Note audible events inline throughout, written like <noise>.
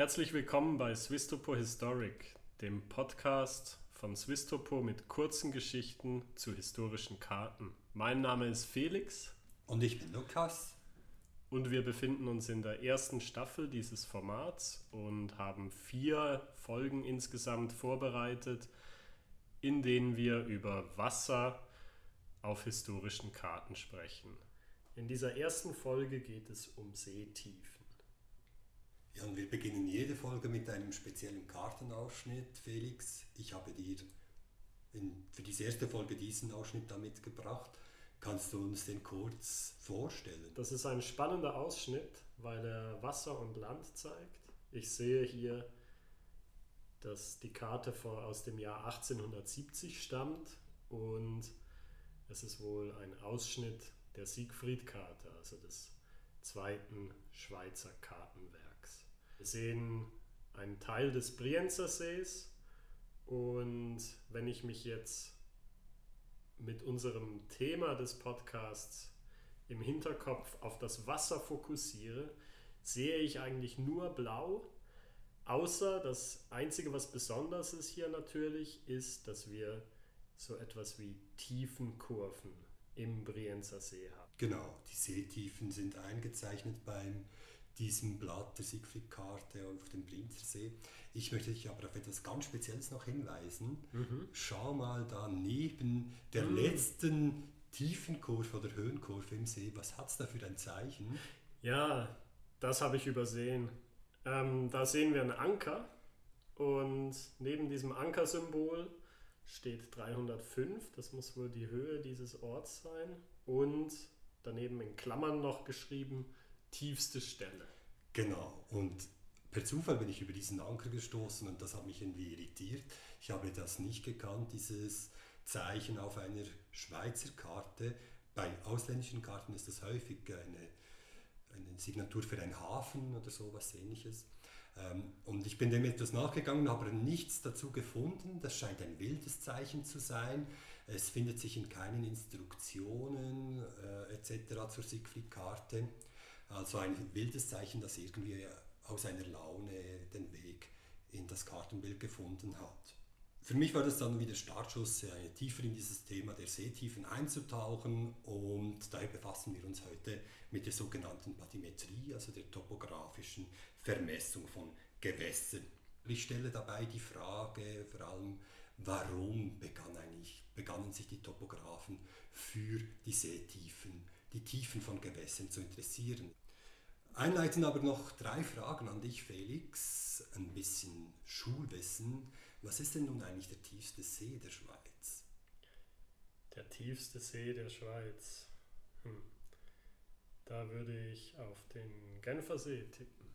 Herzlich willkommen bei Swistopo Historic, dem Podcast von Swistopo mit kurzen Geschichten zu historischen Karten. Mein Name ist Felix. Und ich bin Lukas. Und wir befinden uns in der ersten Staffel dieses Formats und haben vier Folgen insgesamt vorbereitet, in denen wir über Wasser auf historischen Karten sprechen. In dieser ersten Folge geht es um Seetiefen. Ja, und wir beginnen jede Folge mit einem speziellen Kartenausschnitt. Felix, ich habe dir in, für diese erste Folge diesen Ausschnitt da mitgebracht. Kannst du uns den kurz vorstellen? Das ist ein spannender Ausschnitt, weil er Wasser und Land zeigt. Ich sehe hier, dass die Karte aus dem Jahr 1870 stammt und es ist wohl ein Ausschnitt der Siegfried-Karte, also des zweiten Schweizer Kartenwerks. Wir sehen einen Teil des Brienzer Sees und wenn ich mich jetzt mit unserem Thema des Podcasts im Hinterkopf auf das Wasser fokussiere, sehe ich eigentlich nur blau, außer das Einzige, was besonders ist hier natürlich, ist, dass wir so etwas wie Tiefenkurven im Brienzer See haben. Genau, die Seetiefen sind eingezeichnet beim diesem Blatt der Siegfried-Karte auf dem Brienzer See. Ich möchte dich aber auf etwas ganz Spezielles noch hinweisen. Mhm. Schau mal da neben der mhm. letzten Tiefenkurve oder Höhenkurve im See, was hat es da für ein Zeichen? Ja, das habe ich übersehen. Ähm, da sehen wir einen Anker und neben diesem Ankersymbol steht 305, das muss wohl die Höhe dieses Orts sein und daneben in Klammern noch geschrieben tiefste Stelle. Genau und per Zufall bin ich über diesen Anker gestoßen und das hat mich irgendwie irritiert. Ich habe das nicht gekannt, dieses Zeichen auf einer Schweizer Karte. Bei ausländischen Karten ist das häufig eine, eine Signatur für einen Hafen oder so was ähnliches. Ähm, und ich bin dem etwas nachgegangen, habe aber nichts dazu gefunden. Das scheint ein wildes Zeichen zu sein. Es findet sich in keinen Instruktionen äh, etc. zur Siegfried-Karte. Also ein wildes Zeichen, das irgendwie aus einer Laune den Weg in das Kartenbild gefunden hat. Für mich war das dann wieder Startschuss, äh, tiefer in dieses Thema der Seetiefen einzutauchen und daher befassen wir uns heute mit der sogenannten Bathymetrie, also der topografischen Vermessung von Gewässern. Ich stelle dabei die Frage vor allem, warum begann eigentlich, begannen sich die Topografen für die Seetiefen, die Tiefen von Gewässern zu interessieren. Einleiten aber noch drei Fragen an dich, Felix. Ein bisschen Schulwissen. Was ist denn nun eigentlich der tiefste See der Schweiz? Der tiefste See der Schweiz. Hm. Da würde ich auf den Genfersee tippen.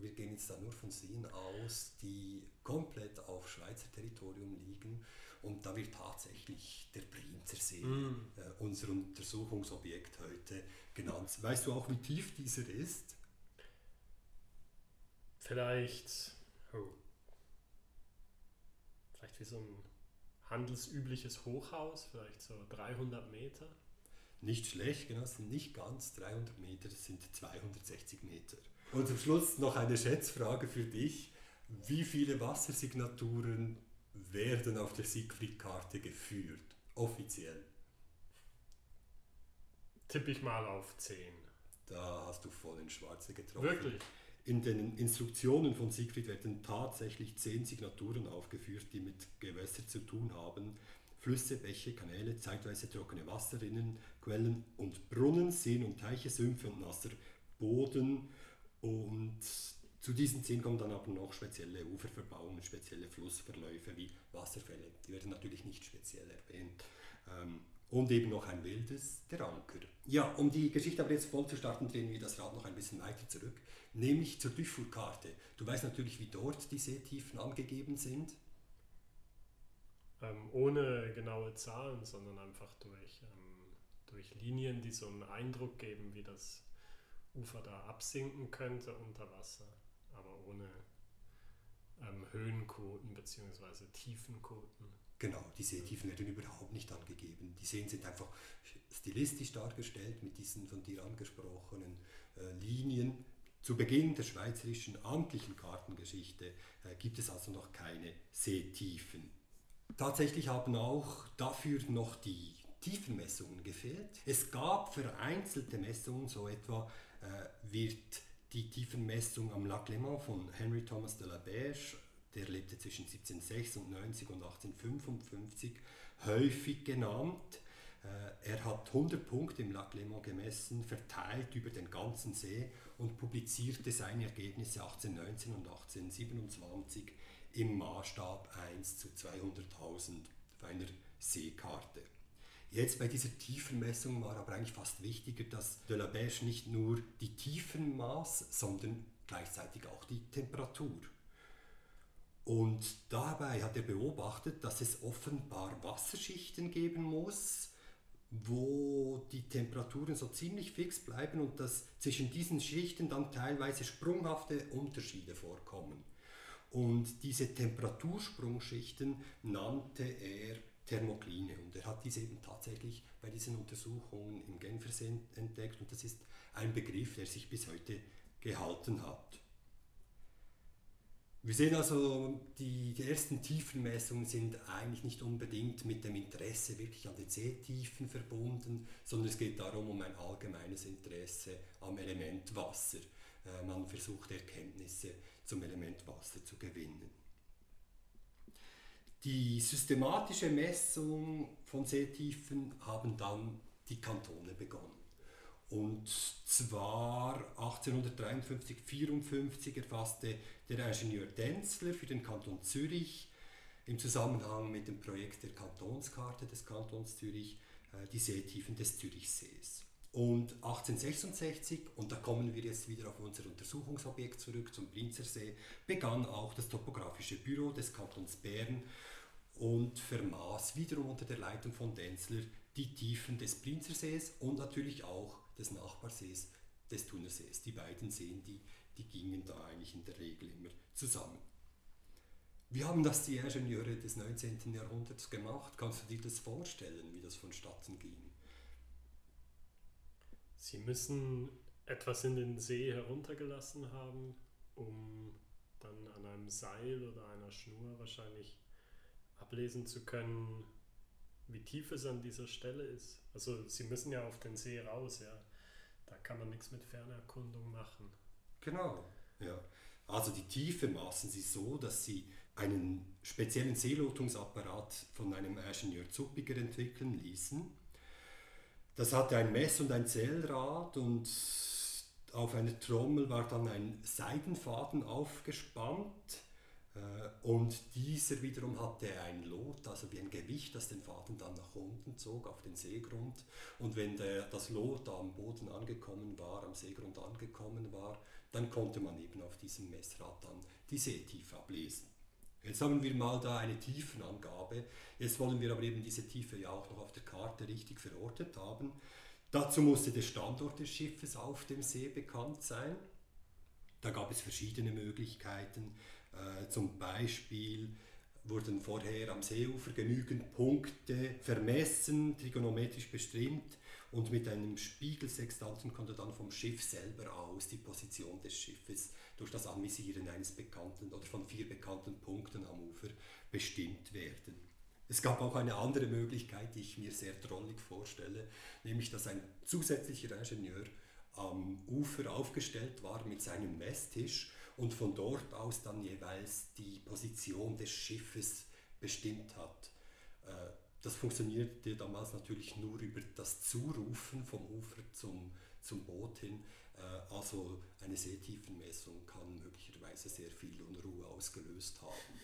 Wir gehen jetzt da nur von Seen aus, die komplett auf Schweizer Territorium liegen. Und da wird tatsächlich der Brienzer See mm. äh, unser Untersuchungsobjekt heute genannt. Weißt du auch, wie tief dieser ist? Vielleicht, oh, vielleicht wie so ein handelsübliches Hochhaus, vielleicht so 300 Meter. Nicht schlecht, genau, sind nicht ganz 300 Meter, es sind 260 Meter. Und zum Schluss noch eine Schätzfrage für dich. Wie viele Wassersignaturen werden auf der Siegfried-Karte geführt, offiziell? Tippe ich mal auf 10. Da hast du voll in Schwarze getroffen. Wirklich? In den Instruktionen von Siegfried werden tatsächlich zehn Signaturen aufgeführt, die mit Gewässer zu tun haben. Flüsse, Bäche, Kanäle, zeitweise trockene Wasserrinnen, Quellen und Brunnen, Seen und Teiche, Sümpfe und nasser Boden. Und zu diesen zehn kommen dann aber noch spezielle Uferverbauungen, spezielle Flussverläufe wie Wasserfälle. Die werden natürlich nicht speziell erwähnt. Ähm, und eben noch ein wildes, der Anker. Ja, um die Geschichte aber jetzt voll zu starten, drehen wir das Rad noch ein bisschen weiter zurück, nämlich zur Dufour-Karte. Du weißt natürlich, wie dort die Seetiefen angegeben sind. Ähm, ohne genaue Zahlen, sondern einfach durch, ähm, durch Linien, die so einen Eindruck geben, wie das Ufer da absinken könnte unter Wasser, aber ohne ähm, Höhenquoten bzw. Tiefenquoten. Genau, die Seetiefen werden überhaupt nicht angegeben. Die Seen sind einfach stilistisch dargestellt mit diesen von dir angesprochenen äh, Linien. Zu Beginn der schweizerischen amtlichen Kartengeschichte äh, gibt es also noch keine Seetiefen. Tatsächlich haben auch dafür noch die Tiefenmessungen gefehlt. Es gab vereinzelte Messungen, so etwa äh, wird die Tiefenmessung am Lac Léman von Henry Thomas de la Beige, der lebte zwischen 1796 und 1855, häufig genannt. Äh, er hat 100 Punkte im Lac Léman gemessen, verteilt über den ganzen See und publizierte seine Ergebnisse 1819 und 1827 im Maßstab 1 zu 200.000 auf einer Seekarte. Jetzt bei dieser Tiefenmessung war aber eigentlich fast wichtiger, dass de la Beige nicht nur die Tiefen maß, sondern gleichzeitig auch die Temperatur. Und dabei hat er beobachtet, dass es offenbar Wasserschichten geben muss, wo die Temperaturen so ziemlich fix bleiben und dass zwischen diesen Schichten dann teilweise sprunghafte Unterschiede vorkommen. Und diese Temperatursprungschichten nannte er Thermokline und er hat diese eben tatsächlich bei diesen Untersuchungen im Genfersee entdeckt und das ist ein Begriff, der sich bis heute gehalten hat. Wir sehen also, die, die ersten Tiefenmessungen sind eigentlich nicht unbedingt mit dem Interesse wirklich an den Seetiefen verbunden, sondern es geht darum, um ein allgemeines Interesse am Element Wasser. Äh, man versucht Erkenntnisse zum Element Wasser zu gewinnen. Die systematische Messung von Seetiefen haben dann die Kantone begonnen. Und zwar 1853, 54 erfasste der Ingenieur Denzler für den Kanton Zürich im Zusammenhang mit dem Projekt der Kantonskarte des Kantons Zürich äh, die Seetiefen des Zürichsees. Und 1866, und da kommen wir jetzt wieder auf unser Untersuchungsobjekt zurück, zum Blinzersee, begann auch das topografische Büro des Kantons Bern und vermaß wiederum unter der Leitung von Denzler die Tiefen des Blinzersees und natürlich auch des Nachbarsees des Thunersees. Die beiden Seen, die, die gingen da eigentlich in der Regel immer zusammen. Wie haben das die Ingenieure des 19. Jahrhunderts gemacht? Kannst du dir das vorstellen, wie das vonstatten ging? Sie müssen etwas in den See heruntergelassen haben, um dann an einem Seil oder einer Schnur wahrscheinlich ablesen zu können, wie tief es an dieser Stelle ist. Also sie müssen ja auf den See raus, ja. Da kann man nichts mit Fernerkundung machen. Genau, ja. Also die Tiefe maßen sie so, dass sie einen speziellen Seelotungsapparat von einem Ingenieur Zuppiger entwickeln ließen. Das hatte ein Mess- und ein Zählrad und auf einer Trommel war dann ein Seidenfaden aufgespannt und dieser wiederum hatte ein Lot, also wie ein Gewicht, das den Faden dann nach unten zog auf den Seegrund. Und wenn der, das Lot am Boden angekommen war, am Seegrund angekommen war, dann konnte man eben auf diesem Messrad dann die Seetiefe ablesen. Jetzt haben wir mal da eine Tiefenangabe. Jetzt wollen wir aber eben diese Tiefe ja auch noch auf der Karte richtig verortet haben. Dazu musste der Standort des Schiffes auf dem See bekannt sein. Da gab es verschiedene Möglichkeiten. Äh, zum Beispiel wurden vorher am Seeufer genügend Punkte vermessen, trigonometrisch bestimmt und mit einem Spiegelsextanten konnte dann vom Schiff selber aus die Position des Schiffes durch das Anvisieren eines bekannten oder von vier bekannten Punkten am Ufer bestimmt werden. Es gab auch eine andere Möglichkeit, die ich mir sehr drollig vorstelle, nämlich dass ein zusätzlicher Ingenieur am Ufer aufgestellt war mit seinem Messtisch und von dort aus dann jeweils die Position des Schiffes bestimmt hat. Äh, das funktionierte damals natürlich nur über das Zurufen vom Ufer zum, zum Boot hin. Äh, also eine Seetiefenmessung kann möglicherweise sehr viel Unruhe ausgelöst haben.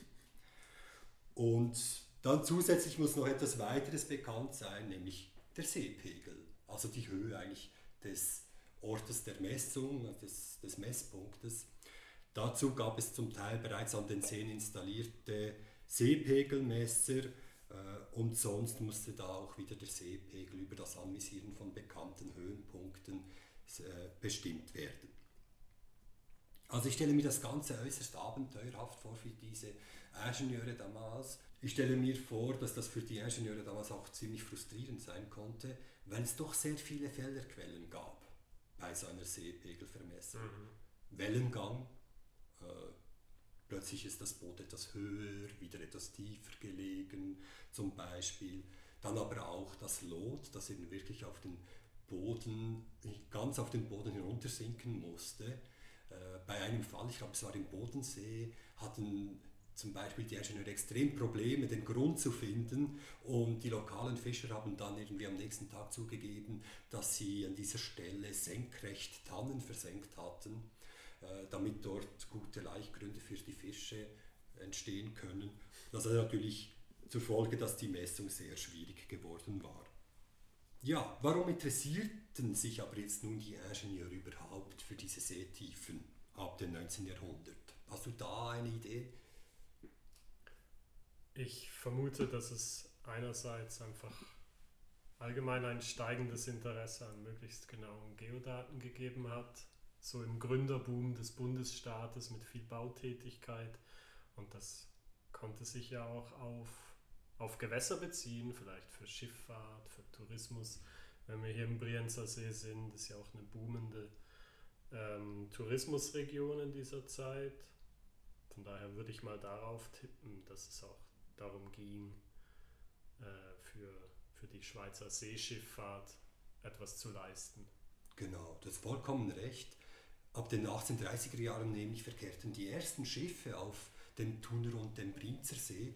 Und dann zusätzlich muss noch etwas weiteres bekannt sein, nämlich der Seepegel, also die Höhe eigentlich des Ortes der Messung, des, des Messpunktes. Dazu gab es zum Teil bereits an den Seen installierte Seepegelmesser äh, und sonst musste da auch wieder der Seepegel über das Anvisieren von bekannten Höhenpunkten äh, bestimmt werden. Also ich stelle mir das Ganze äußerst abenteuerhaft vor für diese Ingenieure damals. Ich stelle mir vor, dass das für die Ingenieure damals auch ziemlich frustrierend sein konnte, weil es doch sehr viele Fehlerquellen gab bei so einer Seepegelvermessung. Mhm. Wellengang. Äh, plötzlich ist das Boot etwas höher, wieder etwas tiefer gelegen zum Beispiel. Dann aber auch das Lot, das eben wirklich auf den Boden, ganz auf den Boden hinuntersinken musste. Äh, bei einem Fall, ich glaube es war im Bodensee, hatten zum Beispiel die Ingenieure extrem Probleme, den Grund zu finden und die lokalen Fischer haben dann irgendwie am nächsten Tag zugegeben, dass sie an dieser Stelle senkrecht Tannen versenkt hatten, damit dort gute Laichgründe für die Fische entstehen können. Das hat natürlich zur Folge, dass die Messung sehr schwierig geworden war. Ja, warum interessierten sich aber jetzt nun die Ingenieure überhaupt für diese Seetiefen ab dem 19. Jahrhundert? Hast du da eine Idee? Ich vermute, dass es einerseits einfach allgemein ein steigendes Interesse an möglichst genauen Geodaten gegeben hat, so im Gründerboom des Bundesstaates mit viel Bautätigkeit. Und das konnte sich ja auch auf, auf Gewässer beziehen, vielleicht für Schifffahrt, für Tourismus. Wenn wir hier im Brienzer See sind, ist ja auch eine boomende ähm, Tourismusregion in dieser Zeit. Von daher würde ich mal darauf tippen, dass es auch darum ging, äh, für, für die Schweizer Seeschifffahrt etwas zu leisten. Genau, das vollkommen recht. Ab den 1830er Jahren nämlich verkehrten die ersten Schiffe auf dem Thuner und dem Brinzer See.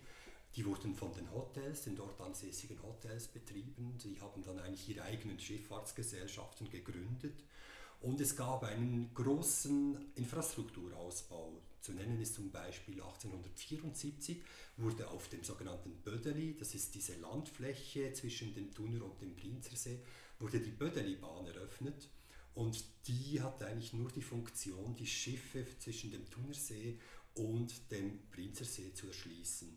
Die wurden von den Hotels, den dort ansässigen Hotels betrieben. Sie haben dann eigentlich ihre eigenen Schifffahrtsgesellschaften gegründet. Und es gab einen großen Infrastrukturausbau. Zu nennen ist zum Beispiel 1874 wurde auf dem sogenannten Bödeli, das ist diese Landfläche zwischen dem Thuner und dem Brinzersee, wurde die Bödeli-Bahn eröffnet. Und die hat eigentlich nur die Funktion, die Schiffe zwischen dem Thunersee und dem Brinzersee zu erschließen.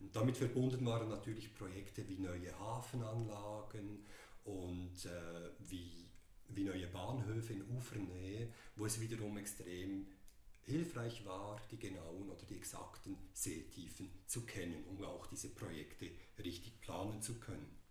Und damit verbunden waren natürlich Projekte wie neue Hafenanlagen und äh, wie, wie neue Bahnhöfe in Ufernähe, wo es wiederum extrem hilfreich war, die genauen oder die exakten Seetiefen zu kennen, um auch diese Projekte richtig planen zu können.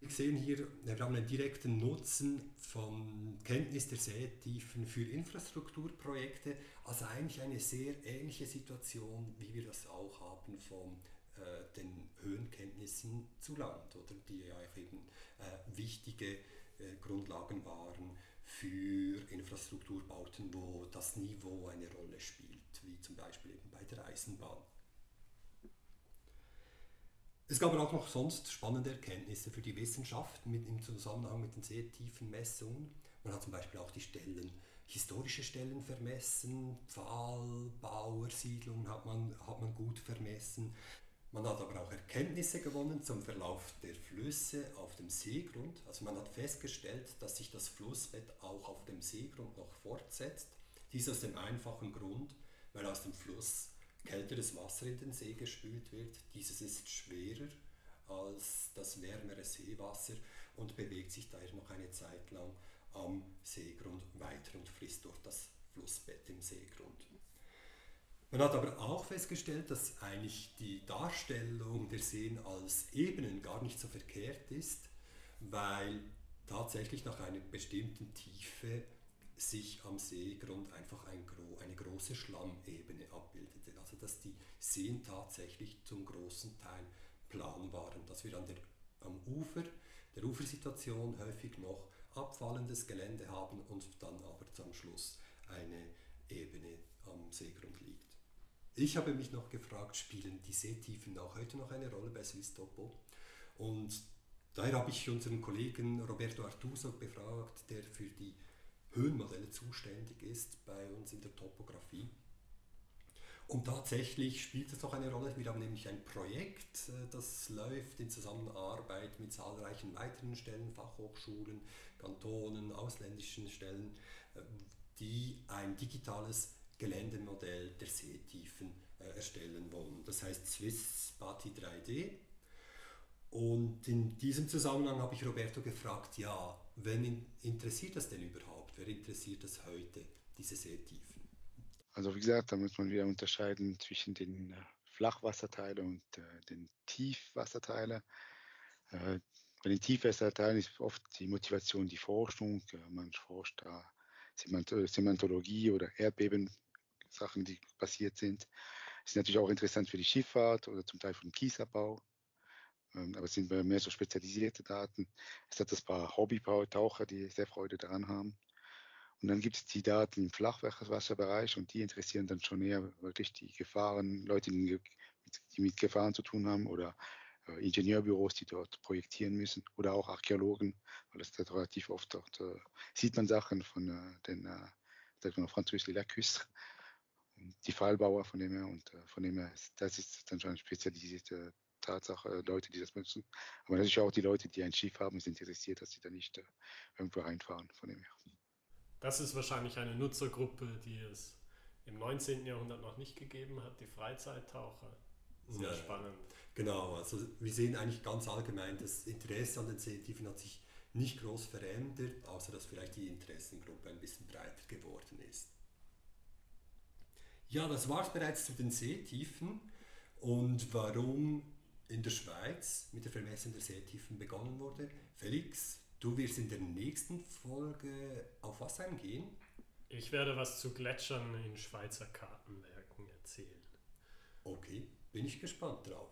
Wir sehen hier, wir haben einen direkten Nutzen von Kenntnis der Seetiefen für Infrastrukturprojekte, also eigentlich eine sehr ähnliche Situation, wie wir das auch haben von äh, den Höhenkenntnissen zu Land, oder die ja eben äh, wichtige äh, Grundlagen waren für Infrastrukturbauten, wo das Niveau eine Rolle spielt, wie zum Beispiel eben bei der Eisenbahn. Es gab auch noch sonst spannende Erkenntnisse für die Wissenschaft mit, im Zusammenhang mit den Seetiefenmessungen. Man hat zum Beispiel auch die Stellen, historische Stellen vermessen, Pfahl, Bauer, Siedlungen hat man, hat man gut vermessen. Man hat aber auch Erkenntnisse gewonnen zum Verlauf der Flüsse auf dem Seegrund. Also man hat festgestellt, dass sich das Flussbett auch auf dem Seegrund noch fortsetzt. Dies aus dem einfachen Grund, weil aus dem Fluss kälteres Wasser in den See gespült wird. Dieses ist schwerer als das wärmere Seewasser und bewegt sich daher noch eine Zeit lang am Seegrund weiter und frisst dort das Flussbett im Seegrund. Man hat aber auch festgestellt, dass eigentlich die Darstellung der Seen als Ebenen gar nicht so verkehrt ist, weil tatsächlich nach einer bestimmten Tiefe sich am Seegrund einfach ein, eine große Schlammebene abbildete. Also dass die Seen tatsächlich zum großen Teil plan waren, dass wir an der, am Ufer, der Ufersituation häufig noch abfallendes Gelände haben und dann aber zum Schluss eine Ebene am Seegrund liegt. Ich habe mich noch gefragt, spielen die Seetiefen auch heute noch eine Rolle bei Swisstopo? Und daher habe ich unseren Kollegen Roberto Artuso befragt, der für die Höhenmodelle zuständig ist bei uns in der Topografie. Und tatsächlich spielt es auch eine Rolle. Wir haben nämlich ein Projekt, äh, das läuft in Zusammenarbeit mit zahlreichen weiteren Stellen, Fachhochschulen, Kantonen, ausländischen Stellen, äh, die ein digitales Geländemodell der Seetiefen äh, erstellen wollen. Das heißt Swiss Bati 3D. Und in diesem Zusammenhang habe ich Roberto gefragt, ja, wen interessiert das denn überhaupt? Wer interessiert das heute, diese Seetiefen? Also wie gesagt, da muss man wieder unterscheiden zwischen den äh, Flachwasserteilen und äh, den Tiefwasserteilen. Äh, bei den Tiefwasserteilen ist oft die Motivation die Forschung. man forscht da Sementologie oder Erdbeben-Sachen, die passiert sind. Es ist natürlich auch interessant für die Schifffahrt oder zum Teil für den Kiesabbau. Ähm, aber es sind mehr so spezialisierte Daten. Es hat ein paar Hobbytaucher, die sehr Freude daran haben. Und dann gibt es die Daten im Flachwasserbereich und die interessieren dann schon eher wirklich die Gefahren, Leute, die mit, Gefahren zu tun haben oder äh, Ingenieurbüros, die dort projektieren müssen oder auch Archäologen, weil es dort relativ oft dort äh, sieht man Sachen von äh, den äh, sagt man Französisch Lacus, <laughs> die Fallbauer von dem her und äh, von dem her, das ist dann schon eine spezialisierte Tatsache, äh, Leute, die das nutzen. Aber natürlich auch die Leute, die ein Schiff haben, sind interessiert, dass sie da nicht äh, irgendwo reinfahren von dem her. Das ist wahrscheinlich eine Nutzergruppe, die es im 19. Jahrhundert noch nicht gegeben hat, die Freizeittaucher. Sehr ja, spannend. Genau, also wir sehen eigentlich ganz allgemein, das Interesse an den Seetiefen hat sich nicht groß verändert, außer dass vielleicht die Interessengruppe ein bisschen breiter geworden ist. Ja, das war es bereits zu den Seetiefen und warum in der Schweiz mit der Vermessung der Seetiefen begonnen wurde. Felix, du wirst in der nächsten Folge auf was eingehen? Ich werde was zu Gletschern in Schweizer Kartenwerken erzählen. Okay, bin ich gespannt drauf.